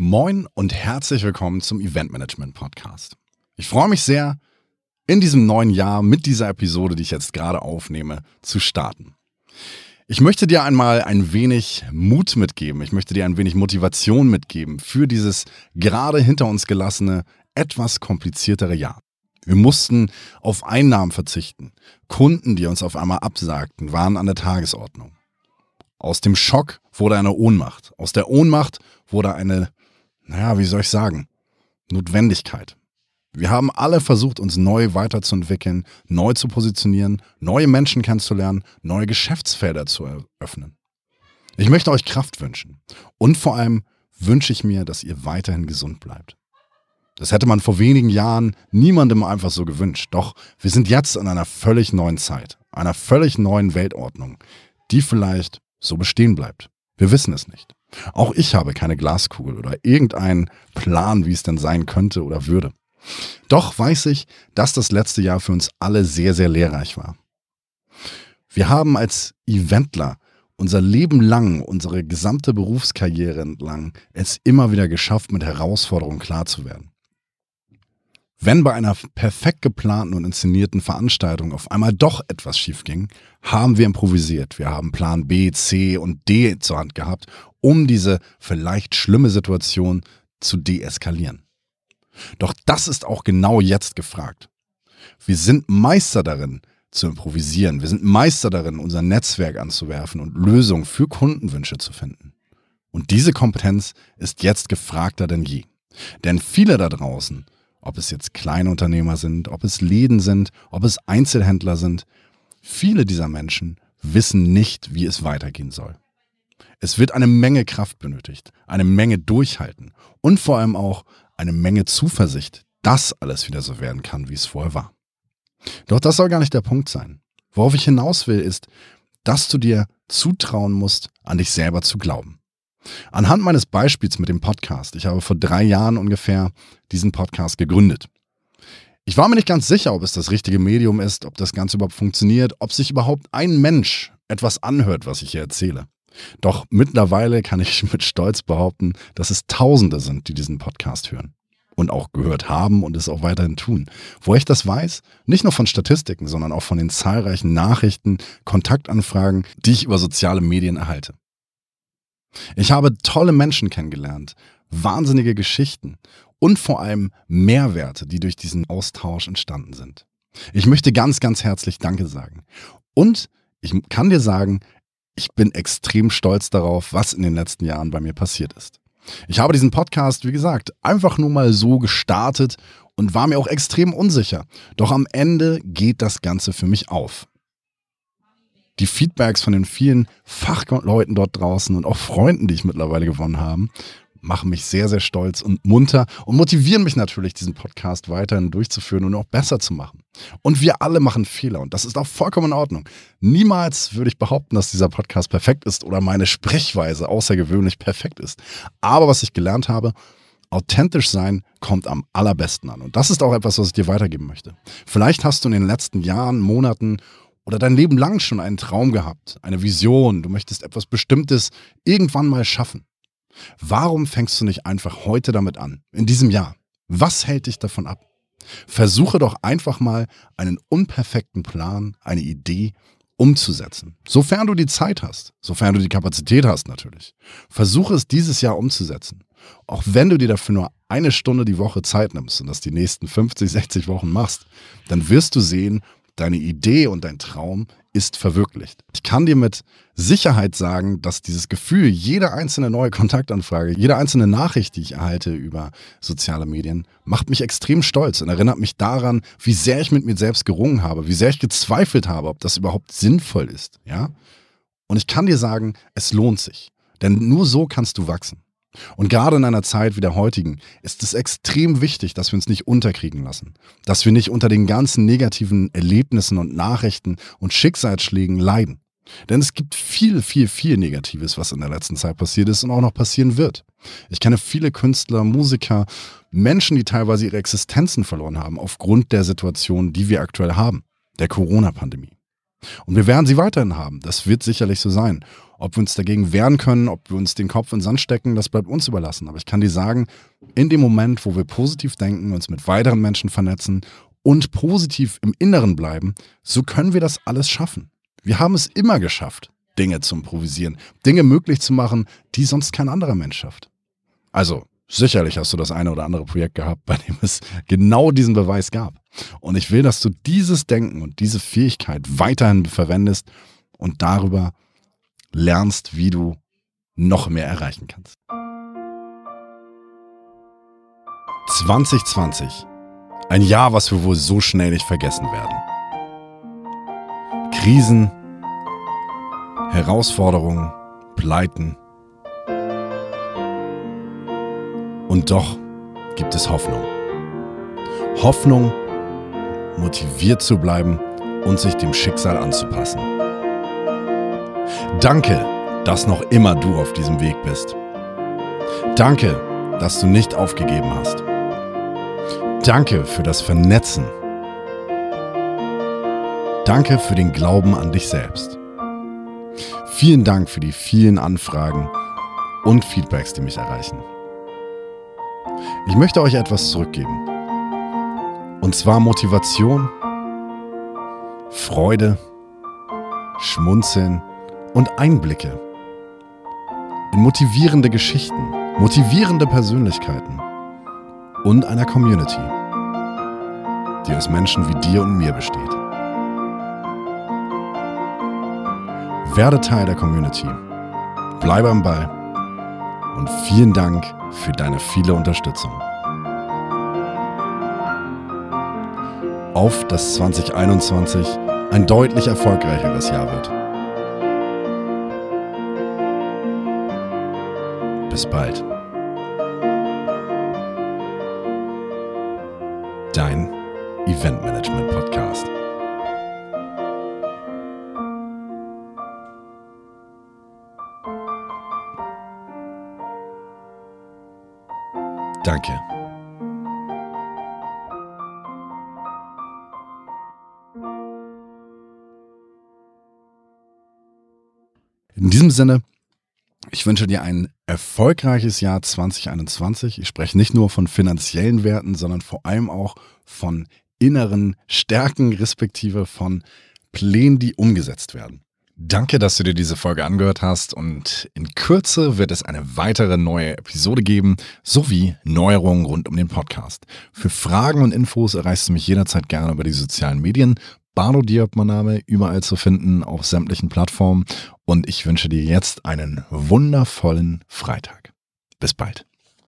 Moin und herzlich willkommen zum Event Management Podcast. Ich freue mich sehr, in diesem neuen Jahr mit dieser Episode, die ich jetzt gerade aufnehme, zu starten. Ich möchte dir einmal ein wenig Mut mitgeben. Ich möchte dir ein wenig Motivation mitgeben für dieses gerade hinter uns gelassene, etwas kompliziertere Jahr. Wir mussten auf Einnahmen verzichten. Kunden, die uns auf einmal absagten, waren an der Tagesordnung. Aus dem Schock wurde eine Ohnmacht. Aus der Ohnmacht wurde eine naja, wie soll ich sagen, Notwendigkeit. Wir haben alle versucht, uns neu weiterzuentwickeln, neu zu positionieren, neue Menschen kennenzulernen, neue Geschäftsfelder zu eröffnen. Ich möchte euch Kraft wünschen. Und vor allem wünsche ich mir, dass ihr weiterhin gesund bleibt. Das hätte man vor wenigen Jahren niemandem einfach so gewünscht. Doch wir sind jetzt in einer völlig neuen Zeit, einer völlig neuen Weltordnung, die vielleicht so bestehen bleibt. Wir wissen es nicht. Auch ich habe keine Glaskugel oder irgendeinen Plan, wie es denn sein könnte oder würde. Doch weiß ich, dass das letzte Jahr für uns alle sehr, sehr lehrreich war. Wir haben als Eventler unser Leben lang, unsere gesamte Berufskarriere entlang es immer wieder geschafft, mit Herausforderungen klar zu werden. Wenn bei einer perfekt geplanten und inszenierten Veranstaltung auf einmal doch etwas schief ging, haben wir improvisiert. Wir haben Plan B, C und D zur Hand gehabt, um diese vielleicht schlimme Situation zu deeskalieren. Doch das ist auch genau jetzt gefragt. Wir sind Meister darin, zu improvisieren. Wir sind Meister darin, unser Netzwerk anzuwerfen und Lösungen für Kundenwünsche zu finden. Und diese Kompetenz ist jetzt gefragter denn je. Denn viele da draußen ob es jetzt Kleinunternehmer sind, ob es Läden sind, ob es Einzelhändler sind. Viele dieser Menschen wissen nicht, wie es weitergehen soll. Es wird eine Menge Kraft benötigt, eine Menge Durchhalten und vor allem auch eine Menge Zuversicht, dass alles wieder so werden kann, wie es vorher war. Doch das soll gar nicht der Punkt sein. Worauf ich hinaus will, ist, dass du dir zutrauen musst, an dich selber zu glauben. Anhand meines Beispiels mit dem Podcast, ich habe vor drei Jahren ungefähr diesen Podcast gegründet. Ich war mir nicht ganz sicher, ob es das richtige Medium ist, ob das Ganze überhaupt funktioniert, ob sich überhaupt ein Mensch etwas anhört, was ich hier erzähle. Doch mittlerweile kann ich mit Stolz behaupten, dass es Tausende sind, die diesen Podcast hören und auch gehört haben und es auch weiterhin tun. Wo ich das weiß, nicht nur von Statistiken, sondern auch von den zahlreichen Nachrichten, Kontaktanfragen, die ich über soziale Medien erhalte. Ich habe tolle Menschen kennengelernt, wahnsinnige Geschichten und vor allem Mehrwerte, die durch diesen Austausch entstanden sind. Ich möchte ganz, ganz herzlich Danke sagen. Und ich kann dir sagen, ich bin extrem stolz darauf, was in den letzten Jahren bei mir passiert ist. Ich habe diesen Podcast, wie gesagt, einfach nur mal so gestartet und war mir auch extrem unsicher. Doch am Ende geht das Ganze für mich auf die Feedbacks von den vielen Fachleuten dort draußen und auch Freunden, die ich mittlerweile gewonnen habe, machen mich sehr, sehr stolz und munter und motivieren mich natürlich, diesen Podcast weiterhin durchzuführen und auch besser zu machen. Und wir alle machen Fehler und das ist auch vollkommen in Ordnung. Niemals würde ich behaupten, dass dieser Podcast perfekt ist oder meine Sprechweise außergewöhnlich perfekt ist. Aber was ich gelernt habe, authentisch sein kommt am allerbesten an. Und das ist auch etwas, was ich dir weitergeben möchte. Vielleicht hast du in den letzten Jahren, Monaten oder dein Leben lang schon einen Traum gehabt, eine Vision, du möchtest etwas Bestimmtes irgendwann mal schaffen. Warum fängst du nicht einfach heute damit an, in diesem Jahr? Was hält dich davon ab? Versuche doch einfach mal einen unperfekten Plan, eine Idee umzusetzen. Sofern du die Zeit hast, sofern du die Kapazität hast natürlich. Versuche es dieses Jahr umzusetzen. Auch wenn du dir dafür nur eine Stunde die Woche Zeit nimmst und das die nächsten 50, 60 Wochen machst, dann wirst du sehen, deine Idee und dein Traum ist verwirklicht. Ich kann dir mit Sicherheit sagen, dass dieses Gefühl, jede einzelne neue Kontaktanfrage, jede einzelne Nachricht, die ich erhalte über soziale Medien, macht mich extrem stolz und erinnert mich daran, wie sehr ich mit mir selbst gerungen habe, wie sehr ich gezweifelt habe, ob das überhaupt sinnvoll ist. Ja? Und ich kann dir sagen, es lohnt sich. Denn nur so kannst du wachsen. Und gerade in einer Zeit wie der heutigen ist es extrem wichtig, dass wir uns nicht unterkriegen lassen, dass wir nicht unter den ganzen negativen Erlebnissen und Nachrichten und Schicksalsschlägen leiden. Denn es gibt viel, viel, viel Negatives, was in der letzten Zeit passiert ist und auch noch passieren wird. Ich kenne viele Künstler, Musiker, Menschen, die teilweise ihre Existenzen verloren haben aufgrund der Situation, die wir aktuell haben, der Corona-Pandemie. Und wir werden sie weiterhin haben. Das wird sicherlich so sein. Ob wir uns dagegen wehren können, ob wir uns den Kopf in den Sand stecken, das bleibt uns überlassen. Aber ich kann dir sagen, in dem Moment, wo wir positiv denken, uns mit weiteren Menschen vernetzen und positiv im Inneren bleiben, so können wir das alles schaffen. Wir haben es immer geschafft, Dinge zu improvisieren, Dinge möglich zu machen, die sonst kein anderer Mensch schafft. Also, sicherlich hast du das eine oder andere Projekt gehabt, bei dem es genau diesen Beweis gab. Und ich will, dass du dieses Denken und diese Fähigkeit weiterhin verwendest und darüber lernst, wie du noch mehr erreichen kannst. 2020. Ein Jahr, was wir wohl so schnell nicht vergessen werden. Krisen, Herausforderungen, Pleiten. Und doch gibt es Hoffnung. Hoffnung, motiviert zu bleiben und sich dem Schicksal anzupassen. Danke, dass noch immer du auf diesem Weg bist. Danke, dass du nicht aufgegeben hast. Danke für das Vernetzen. Danke für den Glauben an dich selbst. Vielen Dank für die vielen Anfragen und Feedbacks, die mich erreichen. Ich möchte euch etwas zurückgeben. Und zwar Motivation, Freude, Schmunzeln und Einblicke in motivierende Geschichten, motivierende Persönlichkeiten und einer Community, die aus Menschen wie dir und mir besteht. Werde Teil der Community, bleibe am Ball und vielen Dank für deine viele Unterstützung. Auf dass 2021 ein deutlich erfolgreicheres Jahr wird. Bis bald. Dein Eventmanagement Podcast. Danke. In diesem Sinne, ich wünsche dir ein erfolgreiches Jahr 2021. Ich spreche nicht nur von finanziellen Werten, sondern vor allem auch von inneren Stärken, respektive von Plänen, die umgesetzt werden. Danke, dass du dir diese Folge angehört hast und in Kürze wird es eine weitere neue Episode geben, sowie Neuerungen rund um den Podcast. Für Fragen und Infos erreichst du mich jederzeit gerne über die sozialen Medien. Bardo Diop, mein Name, überall zu finden, auf sämtlichen Plattformen. Und ich wünsche dir jetzt einen wundervollen Freitag. Bis bald.